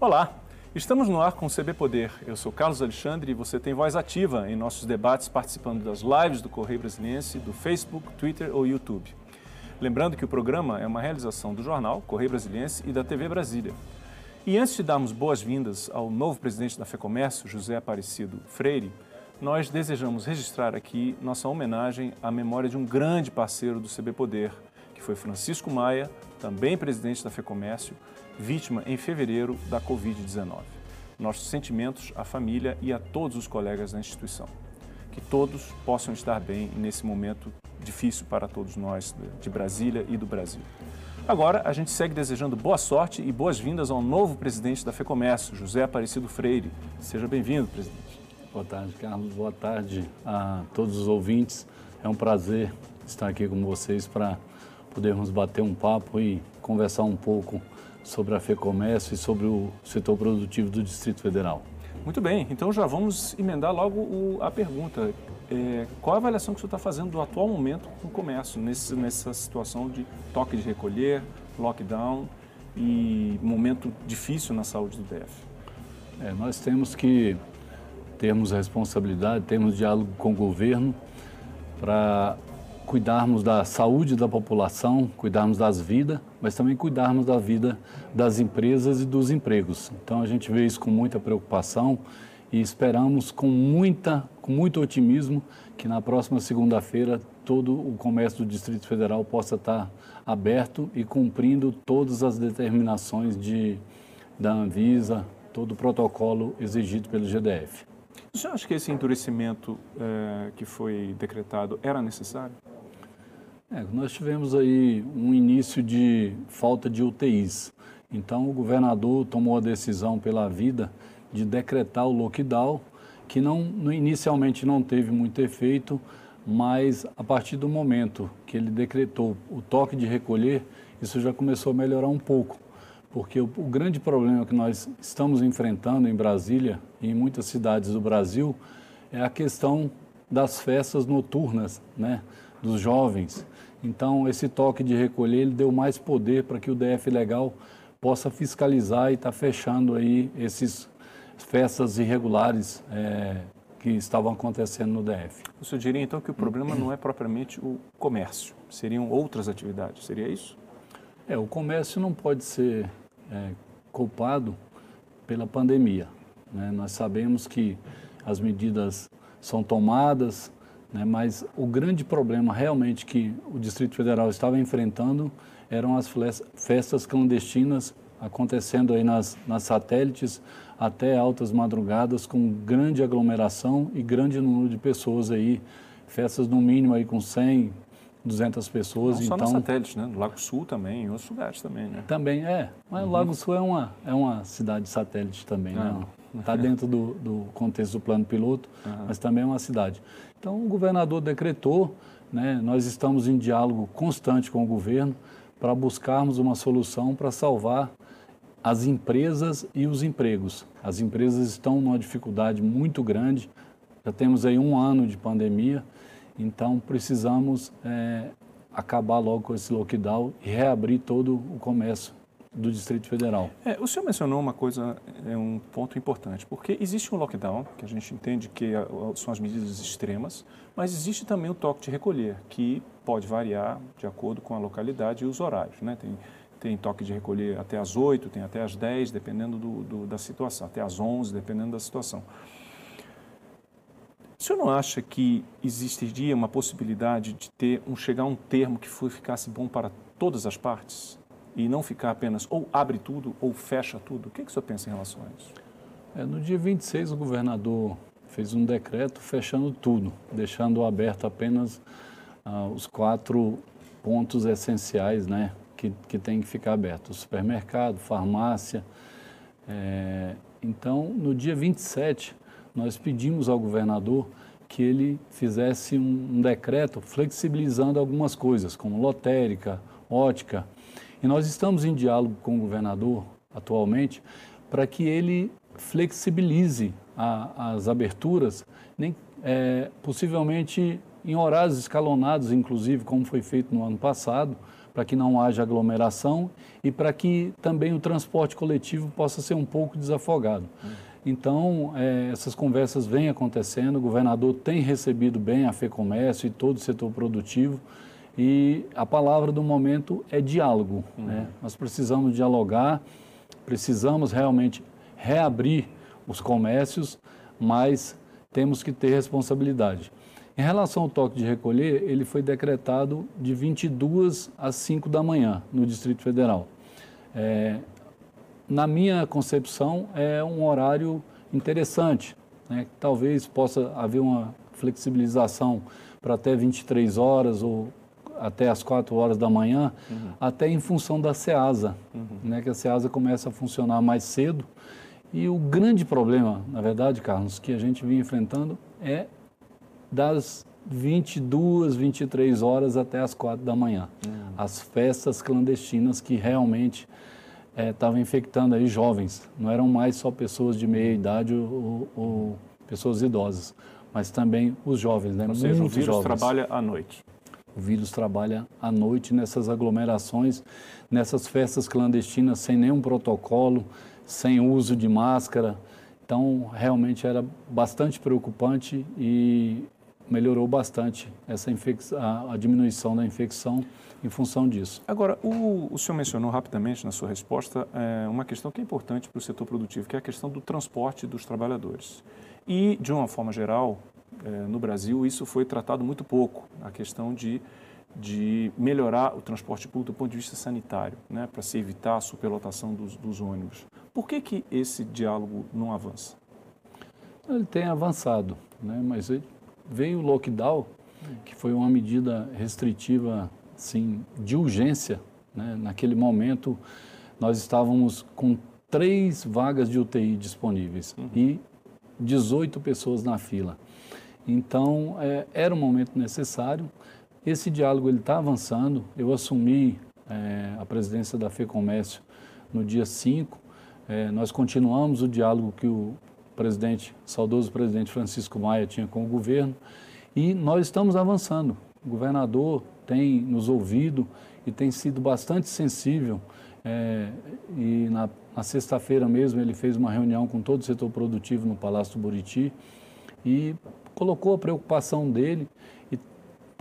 Olá, estamos no ar com o CB Poder. Eu sou Carlos Alexandre e você tem voz ativa em nossos debates participando das lives do Correio Brasiliense, do Facebook, Twitter ou YouTube. Lembrando que o programa é uma realização do jornal Correio Brasiliense e da TV Brasília. E antes de darmos boas-vindas ao novo presidente da FEComércio, José Aparecido Freire, nós desejamos registrar aqui nossa homenagem à memória de um grande parceiro do CB Poder, que foi Francisco Maia, também presidente da FEComércio, vítima em fevereiro da Covid-19. Nossos sentimentos à família e a todos os colegas da instituição. Que todos possam estar bem nesse momento difícil para todos nós de Brasília e do Brasil. Agora, a gente segue desejando boa sorte e boas-vindas ao novo presidente da FEComércio, José Aparecido Freire. Seja bem-vindo, presidente. Boa tarde, Carlos. Boa tarde a todos os ouvintes. É um prazer estar aqui com vocês para podermos bater um papo e conversar um pouco sobre a FEComércio e sobre o setor produtivo do Distrito Federal. Muito bem, então já vamos emendar logo o, a pergunta. É, qual a avaliação que o senhor está fazendo do atual momento no comércio, nesse, nessa situação de toque de recolher, lockdown e momento difícil na saúde do DF? É, nós temos que termos responsabilidade, termos diálogo com o governo para cuidarmos da saúde da população, cuidarmos das vidas, mas também cuidarmos da vida das empresas e dos empregos. Então a gente vê isso com muita preocupação e esperamos com muita, com muito otimismo que na próxima segunda-feira todo o comércio do Distrito Federal possa estar aberto e cumprindo todas as determinações de, da Anvisa, todo o protocolo exigido pelo GDF. Você acha que esse endurecimento é, que foi decretado era necessário? É, nós tivemos aí um início de falta de UTIs. Então o governador tomou a decisão pela vida de decretar o lockdown, que não, inicialmente não teve muito efeito, mas a partir do momento que ele decretou o toque de recolher, isso já começou a melhorar um pouco. Porque o, o grande problema que nós estamos enfrentando em Brasília e em muitas cidades do Brasil é a questão das festas noturnas, né, dos jovens. Então, esse toque de recolher ele deu mais poder para que o DF Legal possa fiscalizar e estar tá fechando aí esses festas irregulares é, que estavam acontecendo no DF. O senhor diria então que o problema não é propriamente o comércio, seriam outras atividades, seria isso? É, o comércio não pode ser é, culpado pela pandemia. Né? Nós sabemos que as medidas são tomadas, né? Mas o grande problema realmente que o Distrito Federal estava enfrentando eram as festas clandestinas acontecendo aí nas, nas satélites até altas madrugadas com grande aglomeração e grande número de pessoas aí, festas no mínimo aí com 100, 200 pessoas. Não só então, na satélite, né? No Lago Sul também, em outros lugares também, né? Também, é. Mas uhum. o Lago Sul é uma, é uma cidade satélite também, né? ah. né? Está dentro do, do contexto do plano piloto, uhum. mas também é uma cidade. Então, o governador decretou, né, nós estamos em diálogo constante com o governo para buscarmos uma solução para salvar as empresas e os empregos. As empresas estão numa dificuldade muito grande, já temos aí um ano de pandemia, então precisamos é, acabar logo com esse lockdown e reabrir todo o comércio do Distrito Federal. É, o senhor mencionou uma coisa, é um ponto importante, porque existe um lockdown, que a gente entende que são as medidas extremas, mas existe também o toque de recolher, que pode variar de acordo com a localidade e os horários. Né? Tem, tem toque de recolher até às 8, tem até às 10, dependendo do, do, da situação, até às 11, dependendo da situação. O senhor não acha que existiria uma possibilidade de ter um chegar a um termo que ficasse bom para todas as partes? E não ficar apenas ou abre tudo ou fecha tudo? O que, que o senhor pensa em relação a isso? É, no dia 26, o governador fez um decreto fechando tudo, deixando aberto apenas ah, os quatro pontos essenciais né, que, que tem que ficar aberto: supermercado, farmácia. É, então, no dia 27, nós pedimos ao governador que ele fizesse um, um decreto flexibilizando algumas coisas, como lotérica, ótica, e nós estamos em diálogo com o governador atualmente para que ele flexibilize a, as aberturas, nem, é, possivelmente em horários escalonados, inclusive, como foi feito no ano passado, para que não haja aglomeração e para que também o transporte coletivo possa ser um pouco desafogado. Então, é, essas conversas vêm acontecendo, o governador tem recebido bem a FEComércio e todo o setor produtivo, e a palavra do momento é diálogo. Uhum. Né? Nós precisamos dialogar, precisamos realmente reabrir os comércios, mas temos que ter responsabilidade. Em relação ao toque de recolher, ele foi decretado de 22 às 5 da manhã no Distrito Federal. É, na minha concepção, é um horário interessante. Né? Talvez possa haver uma flexibilização para até 23 horas ou até as 4 horas da manhã, uhum. até em função da SEASA, uhum. né? que a SEASA começa a funcionar mais cedo. E o grande problema, na verdade, Carlos, que a gente vinha enfrentando é das 22, 23 horas até as 4 da manhã. Uhum. As festas clandestinas que realmente estavam é, infectando aí jovens. Não eram mais só pessoas de meia idade ou, ou pessoas idosas, mas também os jovens, né? Ou seja, o vírus jovens. trabalha à noite. O vírus trabalha à noite nessas aglomerações, nessas festas clandestinas sem nenhum protocolo, sem uso de máscara. Então, realmente era bastante preocupante e melhorou bastante essa a, a diminuição da infecção em função disso. Agora, o, o senhor mencionou rapidamente na sua resposta é, uma questão que é importante para o setor produtivo, que é a questão do transporte dos trabalhadores. E, de uma forma geral, no Brasil, isso foi tratado muito pouco, a questão de, de melhorar o transporte público do ponto de vista sanitário, né, para se evitar a superlotação dos, dos ônibus. Por que, que esse diálogo não avança? Ele tem avançado, né, mas veio o lockdown, que foi uma medida restritiva assim, de urgência. Né? Naquele momento, nós estávamos com três vagas de UTI disponíveis uhum. e 18 pessoas na fila. Então, é, era um momento necessário. Esse diálogo está avançando. Eu assumi é, a presidência da FEComércio no dia 5. É, nós continuamos o diálogo que o presidente, saudoso presidente Francisco Maia tinha com o governo e nós estamos avançando. O governador tem nos ouvido e tem sido bastante sensível. É, e na, na sexta-feira mesmo ele fez uma reunião com todo o setor produtivo no Palácio do Buriti e colocou a preocupação dele e,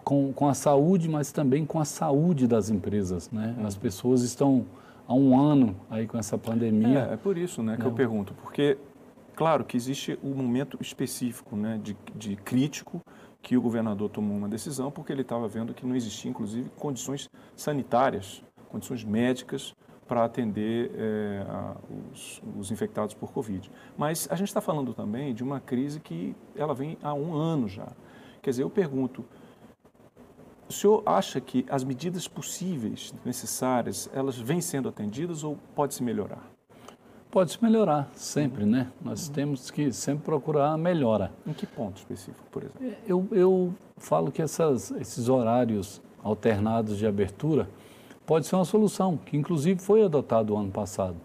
com, com a saúde, mas também com a saúde das empresas. Né? As pessoas estão há um ano aí com essa pandemia. É, é por isso né, que Não. eu pergunto, porque claro que existe um momento específico né, de, de crítico que o governador tomou uma decisão porque ele estava vendo que não existia, inclusive, condições sanitárias, condições médicas para atender é, a, os, os, infectados por Covid. Mas a gente está falando também de uma crise que ela vem há um ano já. Quer dizer, eu pergunto, o senhor acha que as medidas possíveis, necessárias, elas vêm sendo atendidas ou pode se melhorar? Pode se melhorar, sempre, uhum. né? Nós uhum. temos que sempre procurar a melhora. Em que ponto específico, por exemplo? Eu, eu falo que essas, esses horários alternados de abertura pode ser uma solução, que inclusive foi adotado o ano passado.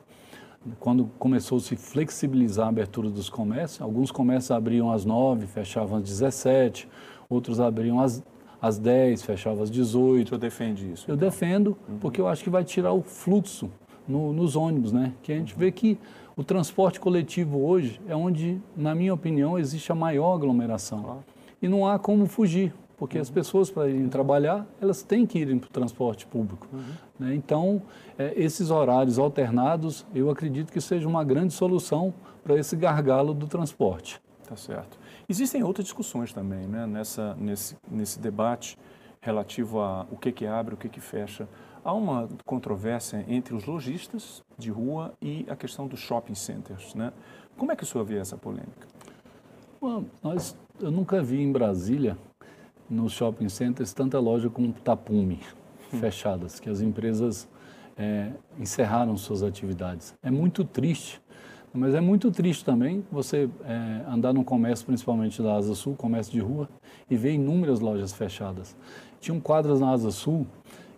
Quando começou a se flexibilizar a abertura dos comércios, alguns comércios abriam às 9, fechavam às 17, outros abriam às, às 10, fechavam às 18. O senhor defende isso? Eu então? defendo, uhum. porque eu acho que vai tirar o fluxo no, nos ônibus, né? Que a gente vê que o transporte coletivo hoje é onde, na minha opinião, existe a maior aglomeração. Claro. E não há como fugir, porque uhum. as pessoas, para irem trabalhar, elas têm que ir para o transporte público. Uhum. Né? Então, é, esses horários alternados, eu acredito que seja uma grande solução para esse gargalo do transporte. Tá certo. Existem outras discussões também, né? Nessa, nesse, nesse debate relativo a o que, que abre, o que, que fecha Há uma controvérsia entre os lojistas de rua e a questão dos shopping centers, né? Como é que o senhor vê essa polêmica? Bom, nós, eu nunca vi em Brasília, nos shopping centers, tanta loja como Tapume, hum. fechadas, que as empresas é, encerraram suas atividades. É muito triste, mas é muito triste também você é, andar num comércio, principalmente da Asa Sul, comércio de rua, e ver inúmeras lojas fechadas. Tinham quadras na Asa Sul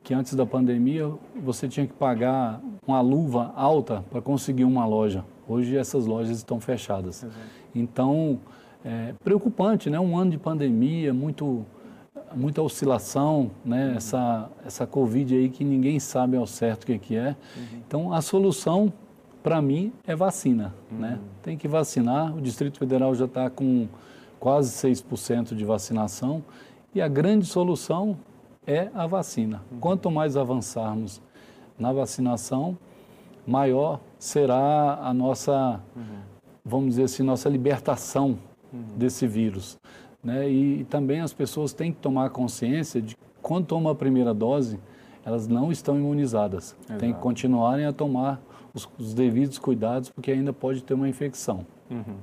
que antes da pandemia você tinha que pagar uma luva alta para conseguir uma loja. Hoje essas lojas estão fechadas. Exato. Então, é preocupante, né? Um ano de pandemia, muito muita oscilação, né? Uhum. Essa, essa Covid aí que ninguém sabe ao certo o que, que é. Uhum. Então, a solução, para mim, é vacina, uhum. né? Tem que vacinar. O Distrito Federal já está com quase 6% de vacinação e a grande solução é a vacina. Uhum. Quanto mais avançarmos na vacinação, maior será a nossa, uhum. vamos dizer assim, nossa libertação uhum. desse vírus. Né? E, e, também as pessoas têm que tomar consciência de que quando tomam a primeira dose, elas não estão imunizadas. Exato. Tem que continuarem a tomar os, os, devidos cuidados, porque ainda pode ter uma infecção. Uhum.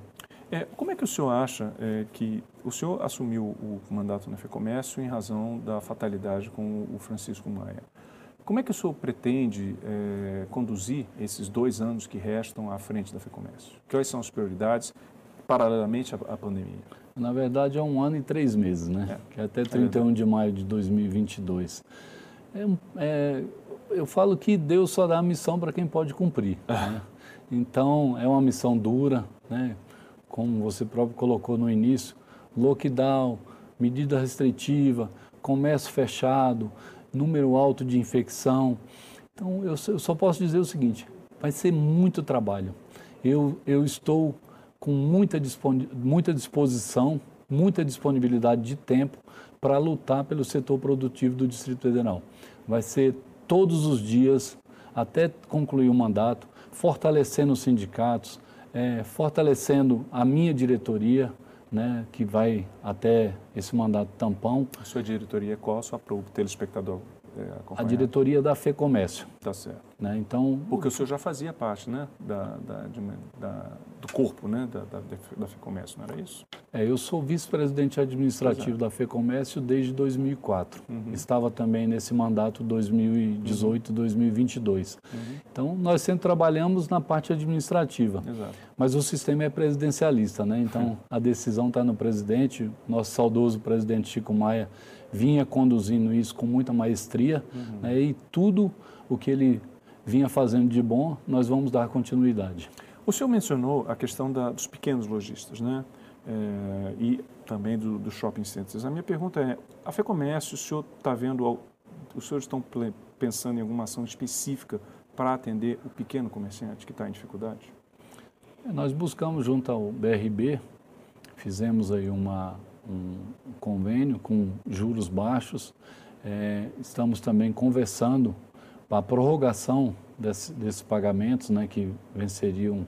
É, como é que o senhor acha é, que o senhor assumiu o mandato na FEComércio em razão da fatalidade com o Francisco Maia? Como é que o senhor pretende é, conduzir esses dois anos que restam à frente da FEComércio? Quais são as prioridades paralelamente à, à pandemia? Na verdade, é um ano e três meses, né? É. Que é até 31 é de maio de 2022. É, é, eu falo que Deus só dá a missão para quem pode cumprir. Né? Então, é uma missão dura, né? como você próprio colocou no início, lockdown, medida restritiva, comércio fechado, número alto de infecção. Então, eu, eu só posso dizer o seguinte: vai ser muito trabalho. Eu, eu estou com muita, muita disposição, muita disponibilidade de tempo para lutar pelo setor produtivo do Distrito Federal. Vai ser todos os dias, até concluir o mandato, fortalecendo os sindicatos, é, fortalecendo a minha diretoria, né, que vai até esse mandato tampão. A sua diretoria qual? Só para o telespectador é, A diretoria da FEComércio. Tá certo. Né, então, Porque o senhor já fazia parte né, da, da, de, da do corpo né, da, da, da FEComércio, não era isso? É, eu sou vice-presidente administrativo da FEComércio desde 2004. Uhum. Estava também nesse mandato 2018-2022. Uhum. uhum. Então, nós sempre trabalhamos na parte administrativa. Exato. Mas o sistema é presidencialista, né? Então, a decisão está no presidente. Nosso saudoso presidente Chico Maia vinha conduzindo isso com muita maestria. Uhum. Né? E tudo o que ele vinha fazendo de bom, nós vamos dar continuidade. O senhor mencionou a questão da, dos pequenos lojistas, né? É, e também do, do, shopping centers. A minha pergunta é, a FEComércio, o senhor está vendo, os senhores estão pensando em alguma ação específica para atender o pequeno comerciante que está em dificuldade? É, nós buscamos junto ao BRB, fizemos aí uma, um convênio com juros baixos, é, estamos também conversando para a prorrogação desse, desses pagamentos, né, que venceriam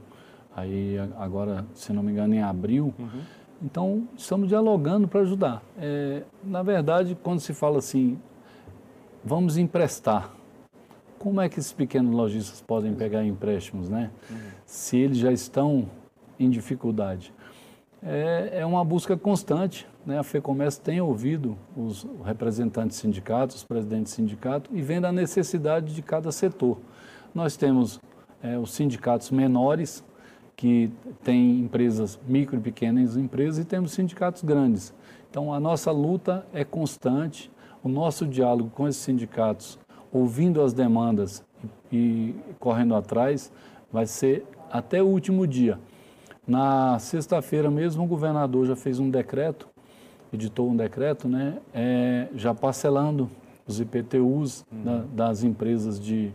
aí agora, se não me engano, em abril. Uhum. Então, estamos dialogando para ajudar. É, na verdade, quando se fala assim, vamos emprestar, como é que esses pequenos lojistas podem pegar empréstimos, né? Uhum. Se eles já estão em dificuldade. É, é uma busca constante. Né? A FEComércio tem ouvido os representantes sindicatos, os presidentes de sindicato, e vendo a necessidade de cada setor. Nós temos é, os sindicatos menores, que têm empresas, micro e pequenas empresas, e temos sindicatos grandes. Então, a nossa luta é constante, o nosso diálogo com esses sindicatos, ouvindo as demandas e correndo atrás, vai ser até o último dia. Na sexta-feira mesmo, o governador já fez um decreto, editou um decreto, né, é, já parcelando os IPTUs uhum. da, das empresas de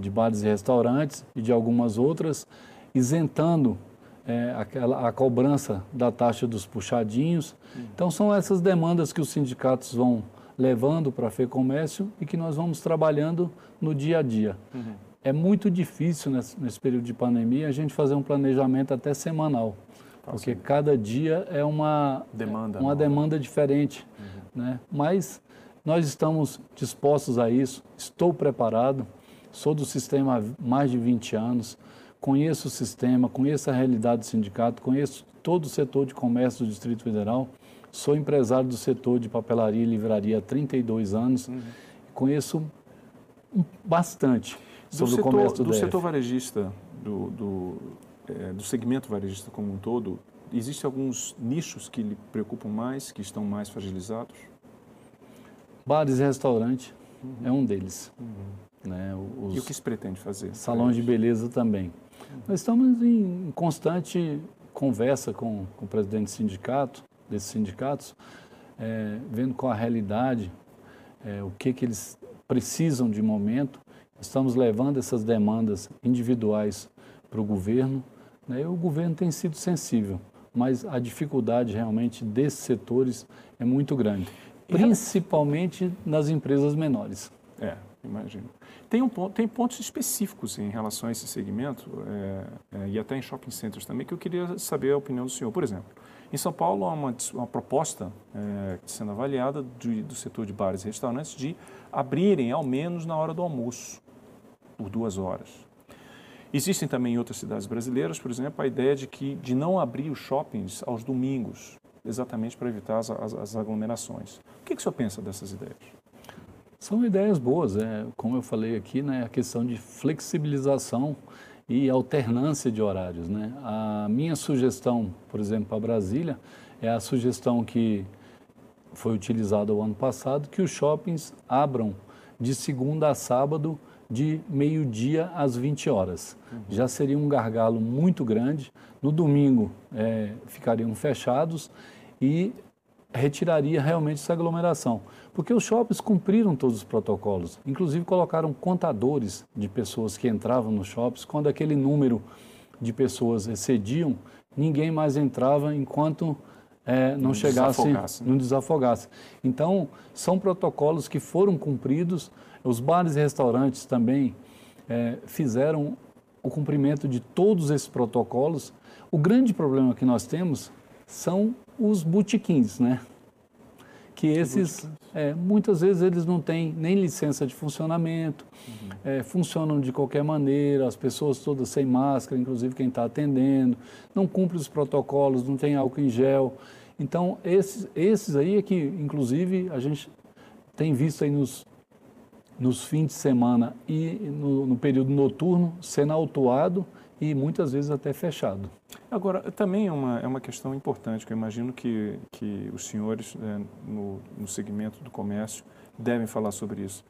de bares e restaurantes e de algumas outras, isentando é, aquela, a cobrança da taxa dos puxadinhos. Uhum. Então, são essas demandas que os sindicatos vão levando para a FEComércio e que nós vamos trabalhando no dia a dia. Uhum. É muito difícil nesse, nesse, período de pandemia a gente fazer um planejamento até semanal, porque cada dia é uma demanda, uma demanda diferente. Uhum. Né? Mas nós estamos dispostos a isso, estou preparado. Sou do sistema há mais de 20 anos, conheço o sistema, conheço a realidade do sindicato, conheço todo o setor de comércio do Distrito Federal. Sou empresário do setor de papelaria e livraria há 32 anos. Uhum. Conheço bastante sobre setor, o comércio do, do setor varejista, do, do, é, do segmento varejista como um todo, existem alguns nichos que lhe preocupam mais, que estão mais fragilizados? Bares e restaurantes uhum. é um deles. Uhum. Né? Os e o que se pretende fazer? Salões de beleza também. Nós estamos em constante conversa com, com o presidente do sindicato, desses sindicatos, é, vendo com a realidade é, o que, que eles precisam de momento, estamos levando essas demandas individuais para o governo. Né, e o governo tem sido sensível, mas a dificuldade realmente desses setores é muito grande, principalmente nas empresas menores. É, imagino. Tem, um, tem pontos específicos em relação a esse segmento, é, é, e até em shopping centers também, que eu queria saber a opinião do senhor. Por exemplo, em São Paulo há uma, uma proposta é, sendo avaliada do, do setor de bares e restaurantes de abrirem ao menos na hora do almoço, por duas horas. Existem também em outras cidades brasileiras, por exemplo, a ideia de que de não abrir os shoppings aos domingos, exatamente para evitar as, as, as aglomerações. O que, que o senhor pensa dessas ideias? São ideias boas, é, como eu falei aqui, né, a questão de flexibilização e alternância de horários. Né? A minha sugestão, por exemplo, para Brasília, é a sugestão que foi utilizada o ano passado, que os shoppings abram de segunda a sábado, de meio-dia às 20 horas. Uhum. Já seria um gargalo muito grande. No domingo é, ficariam fechados e retiraria realmente essa aglomeração. Porque os shoppings cumpriram todos os protocolos, inclusive colocaram contadores de pessoas que entravam nos shoppings. Quando aquele número de pessoas excediam, ninguém mais entrava enquanto é, não, não chegasse, desafogasse. não desafogasse. Então, são protocolos que foram cumpridos. Os bares e restaurantes também é, fizeram o cumprimento de todos esses protocolos. O grande problema que nós temos são os botequins, né? Que esses, é, muitas vezes eles não têm nem licença de funcionamento, uhum. é, funcionam de qualquer maneira, as pessoas todas sem máscara, inclusive quem está atendendo, não cumpre os protocolos, não tem álcool em gel. Então, esses, esses aí é que, inclusive, a gente tem visto aí nos, nos fins de semana e no, no período noturno sendo autuado e muitas vezes até fechado. Agora, também é uma, é uma questão importante, que eu imagino que, que os senhores é, no, no segmento do comércio devem falar sobre isso,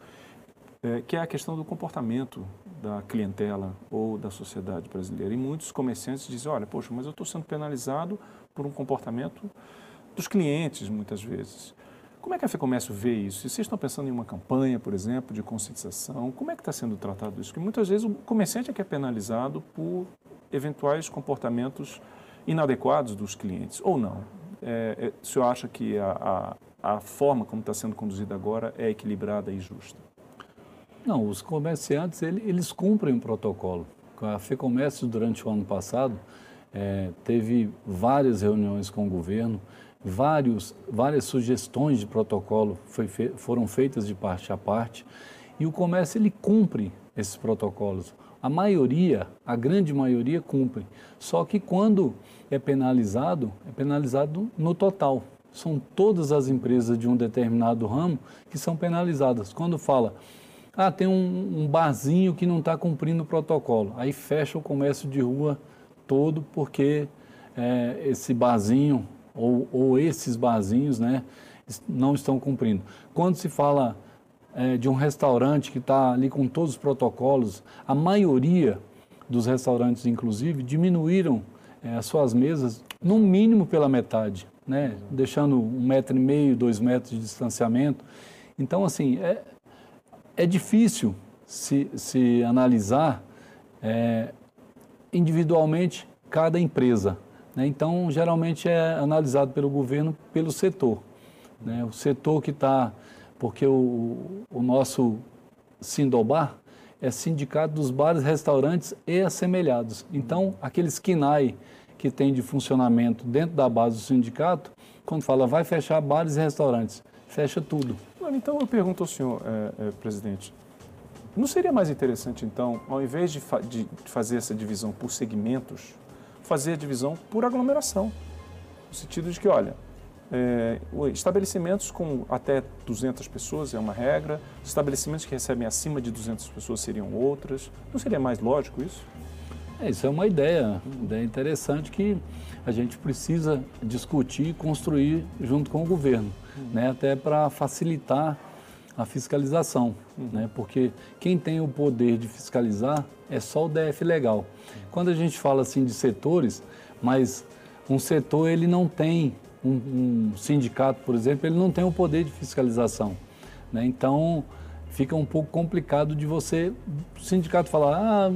é, que é a questão do comportamento da clientela ou da sociedade brasileira. E muitos comerciantes dizem, olha, poxa, mas eu estou sendo penalizado por um comportamento dos clientes, muitas vezes. Como é que a FEComércio vê isso? Vocês estão pensando em uma campanha, por exemplo, de conscientização? Como é que está sendo tratado isso? Porque muitas vezes o comerciante é que é penalizado por eventuais comportamentos inadequados dos clientes, ou não? É, é, o senhor acha que a, a, a forma como está sendo conduzida agora é equilibrada e justa? Não, os comerciantes, eles, eles cumprem o protocolo. A FEComércio, durante o ano passado, é, teve várias reuniões com o governo, vários, várias sugestões de protocolo foi, foram feitas de parte a parte e o comércio ele cumpre esses protocolos. A maioria, a grande maioria cumpre. Só que quando é penalizado, é penalizado no total. São todas as empresas de um determinado ramo que são penalizadas. Quando fala, ah, tem um, um barzinho que não está cumprindo o protocolo, aí fecha o comércio de rua todo porque é, esse barzinho ou, ou esses barzinhos né, não estão cumprindo. Quando se fala é, de um restaurante que está ali com todos os protocolos, a maioria dos restaurantes, inclusive, diminuíram é, as suas mesas no mínimo pela metade, né? deixando um metro e meio, dois metros de distanciamento. Então, assim, é, é difícil se, se analisar é, individualmente cada empresa. Né? Então, geralmente é analisado pelo governo pelo setor. Né? O setor que está, porque o, o nosso Sindobar é sindicato dos bares, restaurantes e assemelhados. Então, aqueles KINAI que tem de funcionamento dentro da base do sindicato, quando fala vai fechar bares e restaurantes, fecha tudo. Então, eu pergunto ao senhor, é, é, presidente, não seria mais interessante, então, ao invés de, fa de fazer essa divisão por segmentos, fazer a divisão por aglomeração. No sentido de que, olha, é, estabelecimentos com até 200 pessoas é uma regra, estabelecimentos que recebem acima de 200 pessoas seriam outras. Não seria mais lógico isso? É, isso é uma ideia, uma ideia interessante que a gente precisa discutir e construir junto com o governo, uhum. né, até para facilitar a fiscalização, uhum. né, porque quem tem o poder de fiscalizar é só o DF legal. Quando a gente fala assim de setores, mas um setor ele não tem um, um, sindicato, por exemplo, ele não tem o poder de fiscalização. Né? Então, fica um pouco complicado de você, o sindicato falar, ah,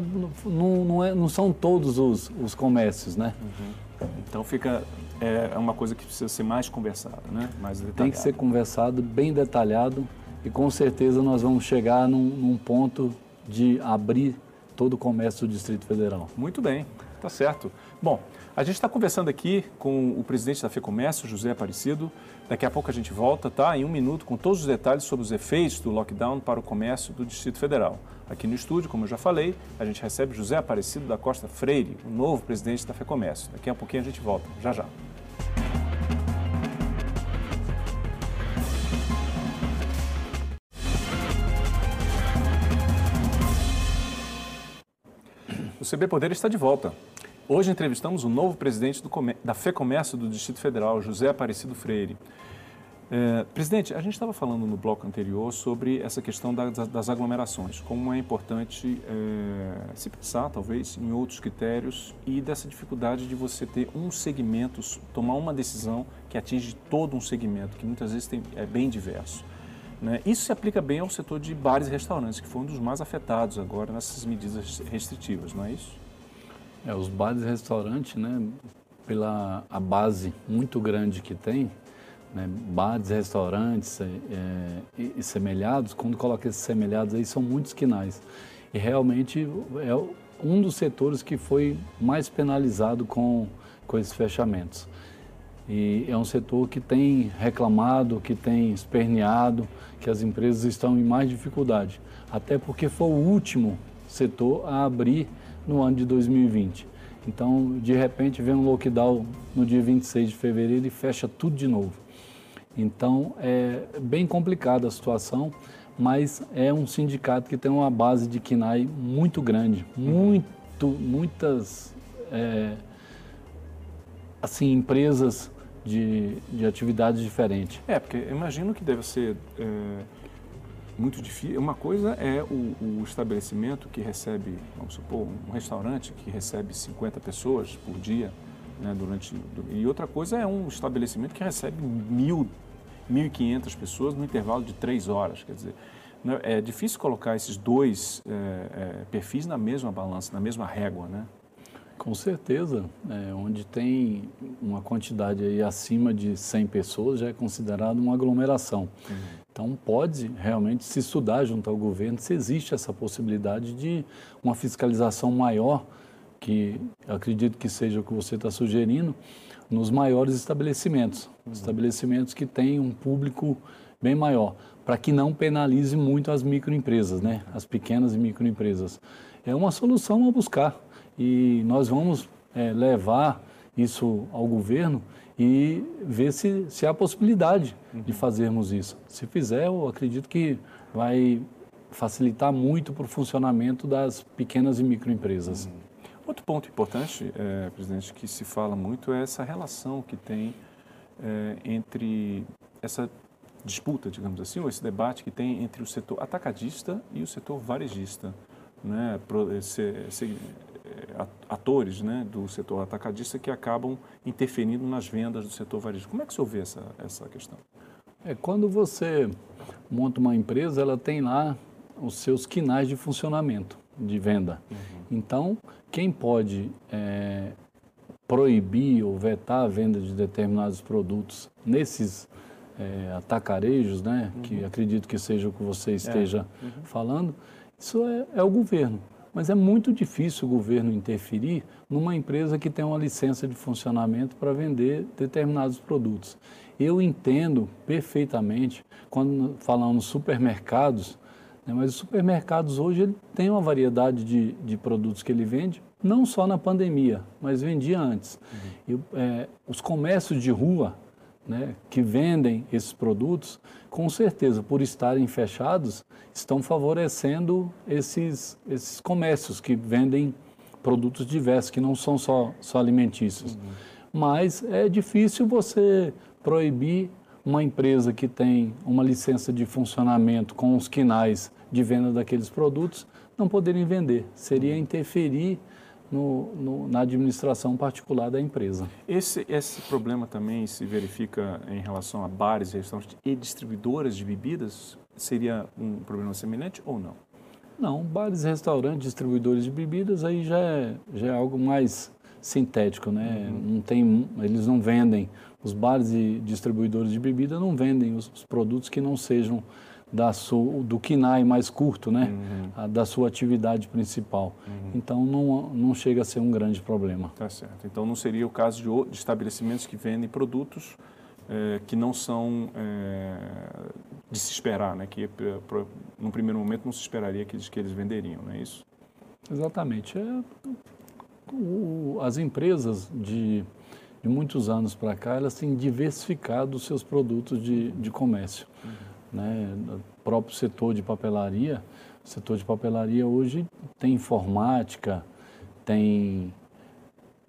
não, não, é, não são todos os, os comércios, né? Uhum. Então fica, é, é, uma coisa que precisa ser mais conversada, né? Mais detalhado. Tem que ser conversado, bem detalhado, e com certeza nós vamos chegar num, num ponto de abrir todo o comércio do Distrito Federal. Muito bem, tá certo. Bom, a gente está conversando aqui com o presidente da FEComércio, José Aparecido. Daqui a pouco a gente volta, tá? Em um minuto, com todos os detalhes sobre os efeitos do lockdown para o comércio do Distrito Federal. Aqui no estúdio, como eu já falei, a gente recebe José Aparecido da Costa Freire, o novo presidente da FEComércio. Daqui a pouquinho a gente volta. Já já. O CB Poder está de volta. Hoje entrevistamos o novo presidente do, da FEComércio do Distrito Federal, José Aparecido Freire. É, presidente, a gente estava falando no bloco anterior sobre essa questão das, das aglomerações, como é importante é, se pensar, talvez, em outros critérios e dessa dificuldade de você ter um segmento, tomar uma decisão que atinge todo um segmento, que muitas vezes tem, é bem diverso. Né? Isso se aplica bem ao setor de bares e restaurantes, que foi um dos mais afetados agora nessas medidas restritivas, não é isso? É, os bares e restaurantes, né, pela a base muito grande que tem, né, bares, restaurantes é, é, e, e, semelhados, quando coloca esses semelhados aí, são muitos quinais. E realmente é um dos setores que foi mais penalizado com, com esses fechamentos. E é um setor que tem reclamado, que tem esperneado, que as empresas estão em mais dificuldade. Até porque foi o último setor a abrir no ano de 2020. Então, de repente, vem um lockdown no dia 26 de fevereiro e fecha tudo de novo. Então, é bem complicada a situação, mas é um sindicato que tem uma base de KINAI muito grande, muito, muitas é, assim, empresas de, de atividades diferentes. É, porque imagino que deve ser é muito difícil. Uma coisa é o, o, estabelecimento que recebe, vamos supor, um restaurante que recebe 50 pessoas por dia, né, durante, e outra coisa é um estabelecimento que recebe mil, 1.500 pessoas no intervalo de três horas. Quer dizer, né, é difícil colocar esses dois é, é, perfis na mesma balança, na mesma régua, né? Com certeza, é, onde tem uma quantidade aí acima de 100 pessoas já é considerado uma aglomeração. Uhum. Então pode realmente se estudar junto ao governo se existe essa possibilidade de uma fiscalização maior, que acredito que seja o que você está sugerindo, nos maiores estabelecimentos, estabelecimentos que têm um público bem maior, para que não penalize muito as microempresas, né? as pequenas e microempresas. É uma solução a buscar e nós vamos é, levar isso ao governo e ver se, se há possibilidade uhum. de fazermos isso. Se fizer, eu acredito que vai facilitar muito para o funcionamento das pequenas e microempresas. Uhum. Outro ponto importante, é, presidente, que se fala muito é essa relação que tem é, entre essa disputa, digamos assim, ou esse debate que tem entre o setor atacadista e o setor varejista. Né? Se, se, é, atores né, do setor atacadista que acabam interferindo nas vendas do setor varejo. Como é que o senhor vê essa, essa questão? É, quando você monta uma empresa, ela tem lá os seus quinais de funcionamento, de venda. Uhum. Então, quem pode é, proibir ou vetar a venda de determinados produtos nesses é, atacarejos, né, uhum. que acredito que seja o que você é. esteja uhum. falando, isso é, é o governo. Mas é muito difícil o governo interferir numa empresa que tem uma licença de funcionamento para vender determinados produtos. Eu entendo perfeitamente quando falamos supermercados, né, mas os supermercados hoje ele tem uma variedade de, de produtos que ele vende, não só na pandemia, mas vendia antes. Uhum. E, é, os comércios de rua né, que vendem esses produtos, com certeza, por estarem fechados, estão favorecendo esses, esses comércios que vendem produtos diversos, que não são só, só alimentícios. Uhum. Mas é difícil você proibir uma empresa que tem uma licença de funcionamento com os quinais de venda daqueles produtos não poderem vender. Seria interferir no, no, na administração particular da empresa. Esse, esse problema também se verifica em relação a bares, restaurantes e distribuidoras de bebidas? Seria um problema semelhante ou não? Não, bares, restaurantes, distribuidores de bebidas, aí já é, já é algo mais sintético, né? Uhum. Não tem, eles não vendem, os bares e distribuidores de bebida não vendem os, os produtos que não sejam da sua, do KINAI mais curto, né? Uhum. Da sua atividade principal. Uhum. Então não, não chega a ser um grande problema. Tá certo. Então não seria o caso de, de estabelecimentos que vendem produtos é, que não são é, de se esperar, né? Que no num primeiro momento não se esperaria que eles, que eles venderiam, não é isso? Exatamente. É, o, as empresas de, de muitos anos para cá, elas têm diversificado os seus produtos de, de comércio. Uhum. Né? O próprio setor de papelaria, o setor de papelaria hoje tem informática, tem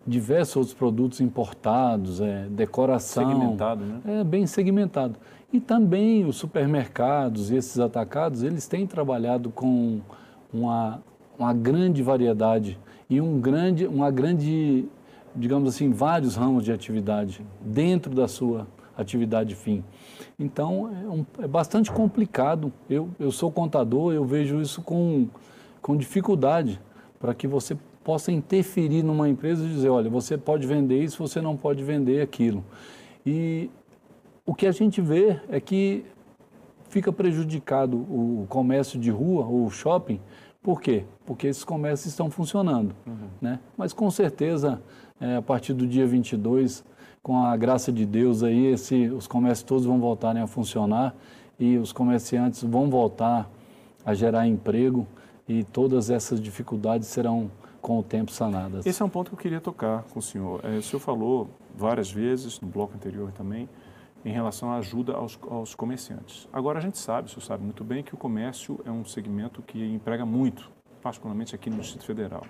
diversos outros produtos importados, é, decoração. Segmentado, né? É bem segmentado. E também os supermercados e esses atacados, eles têm trabalhado com uma, uma grande variedade e um grande, uma grande, digamos assim, vários ramos de atividade dentro da sua atividade fim. Então, é, um, é bastante complicado. Eu, eu sou contador, eu vejo isso com, com dificuldade para que você possa interferir numa empresa e dizer, olha, você pode vender isso, você não pode vender aquilo. E o que a gente vê é que fica prejudicado o comércio de rua ou shopping, por quê? Porque esses comércios estão funcionando. Uhum. Né? Mas com certeza, é, a partir do dia 22, com a graça de Deus aí, esse, os comércios todos vão voltarem a funcionar e os comerciantes vão voltar a gerar emprego e todas essas dificuldades serão com o tempo sanadas. Esse é um ponto que eu queria tocar com o senhor. É, o senhor falou várias vezes, no bloco anterior também, em relação à ajuda aos, aos comerciantes. Agora, a gente sabe, o senhor sabe muito bem, que o comércio é um segmento que emprega muito, particularmente aqui no Distrito Federal.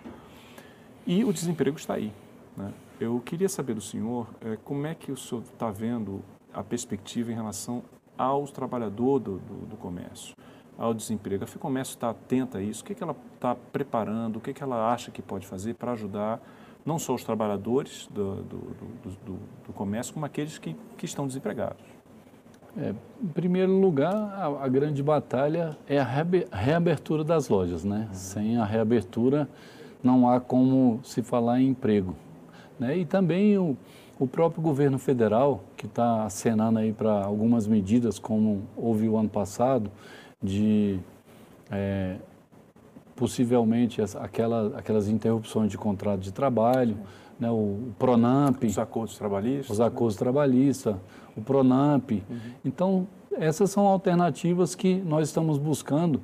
E o desemprego está aí. Né? Eu queria saber do senhor é, como é que o senhor está vendo a perspectiva em relação aos trabalhadores do, do, do comércio, ao desemprego. A FIComércio está atenta a isso? O que, que ela está preparando? O que, que ela acha que pode fazer para ajudar não só os trabalhadores do, do, do comércio, como aqueles que, que estão desempregados? É, em primeiro lugar, a, a, grande batalha é a reabertura das lojas. Né? Uhum. Sem a reabertura, não há como se falar em emprego. Né? E também o, o próprio governo federal, que está acenando aí para algumas medidas, como houve o ano passado, de é, possivelmente aquela, aquelas interrupções de contrato de trabalho, né, o, o Pronamp. Os acordos trabalhistas. Os acordos né? trabalhistas, o Pronamp. Uhum. Então, essas são alternativas que nós estamos buscando.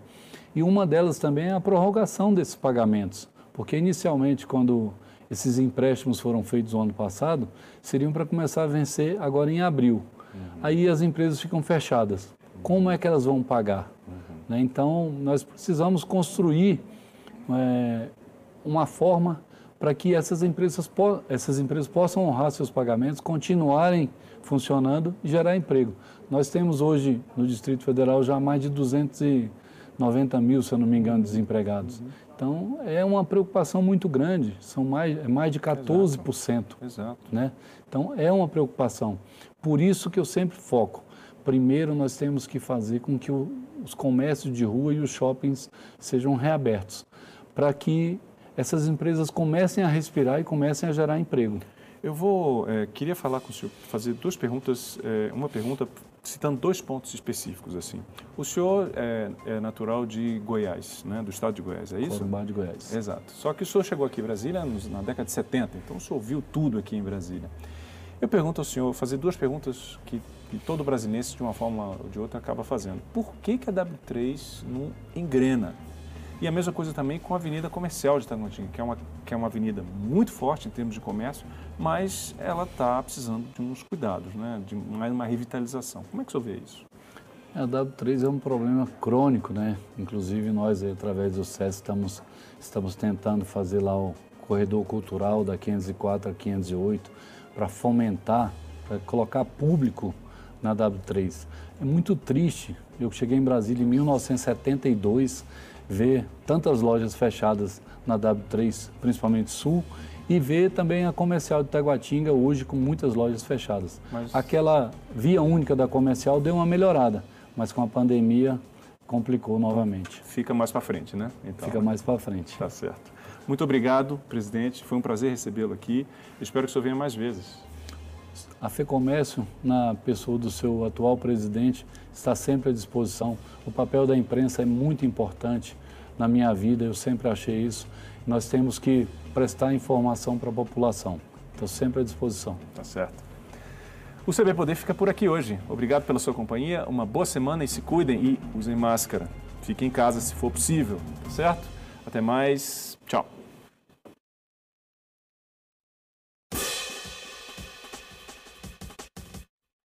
E uma delas também é a prorrogação desses pagamentos. Porque inicialmente, quando esses empréstimos foram feitos no ano passado, seriam para começar a vencer agora em abril. Uhum. Aí as empresas ficam fechadas. Como é que elas vão pagar? Uhum. Né? Então, nós precisamos construir é, uma forma para que essas empresas, essas empresas possam honrar seus pagamentos, continuarem funcionando e gerar emprego. Nós temos hoje no Distrito Federal já mais de 290 mil, se eu não me engano, desempregados. Uhum. Então, é uma preocupação muito grande, são mais, é mais de 14%. Exato. Exato. Né? Então, é uma preocupação. Por isso que eu sempre foco. Primeiro, nós temos que fazer com que o, os comércios de rua e os shoppings sejam reabertos, para que essas empresas comecem a respirar e comecem a gerar emprego. Eu vou, é, queria falar com o senhor, fazer duas perguntas, é, uma pergunta citando dois pontos específicos assim. O senhor é, é, natural de Goiás, né, do estado de Goiás, é isso? Corumbá de Goiás. Exato. Só que o senhor chegou aqui em Brasília na década de 70, então o senhor viu tudo aqui em Brasília. Eu pergunto ao senhor, fazer duas perguntas que, que todo brasileiro, de uma forma ou de outra, acaba fazendo. Por que, que a W3 não engrena? E a mesma coisa também com a Avenida Comercial de Taguatinga, que é uma, que é uma avenida muito forte em termos de comércio, mas ela está precisando de uns cuidados, né? de mais uma revitalização. Como é que o senhor vê isso? A W3 é um problema crônico, né? Inclusive nós, através do SES, estamos, estamos tentando fazer lá o corredor cultural da 504 a 508 para fomentar, para colocar público na W3. É muito triste. Eu cheguei em Brasília em 1972 ver tantas lojas fechadas na W3, principalmente Sul, e ver também a comercial de Taguatinga hoje com muitas lojas fechadas. Mas... Aquela via única da comercial deu uma melhorada, mas com a pandemia complicou novamente. Fica mais para frente, né? Então, Fica mais para frente. Tá certo. Muito obrigado, presidente. Foi um prazer recebê-lo aqui. Espero que o senhor venha mais vezes. A FEComércio, na pessoa do seu atual presidente, está sempre à disposição. O papel da imprensa é muito importante na minha vida, eu sempre achei isso. Nós temos que prestar informação para a população. Estou sempre à disposição. Tá certo. O CB Poder fica por aqui hoje. Obrigado pela sua companhia, uma boa semana e se cuidem e usem máscara. Fiquem em casa se for possível, tá certo? Até mais. Tchau.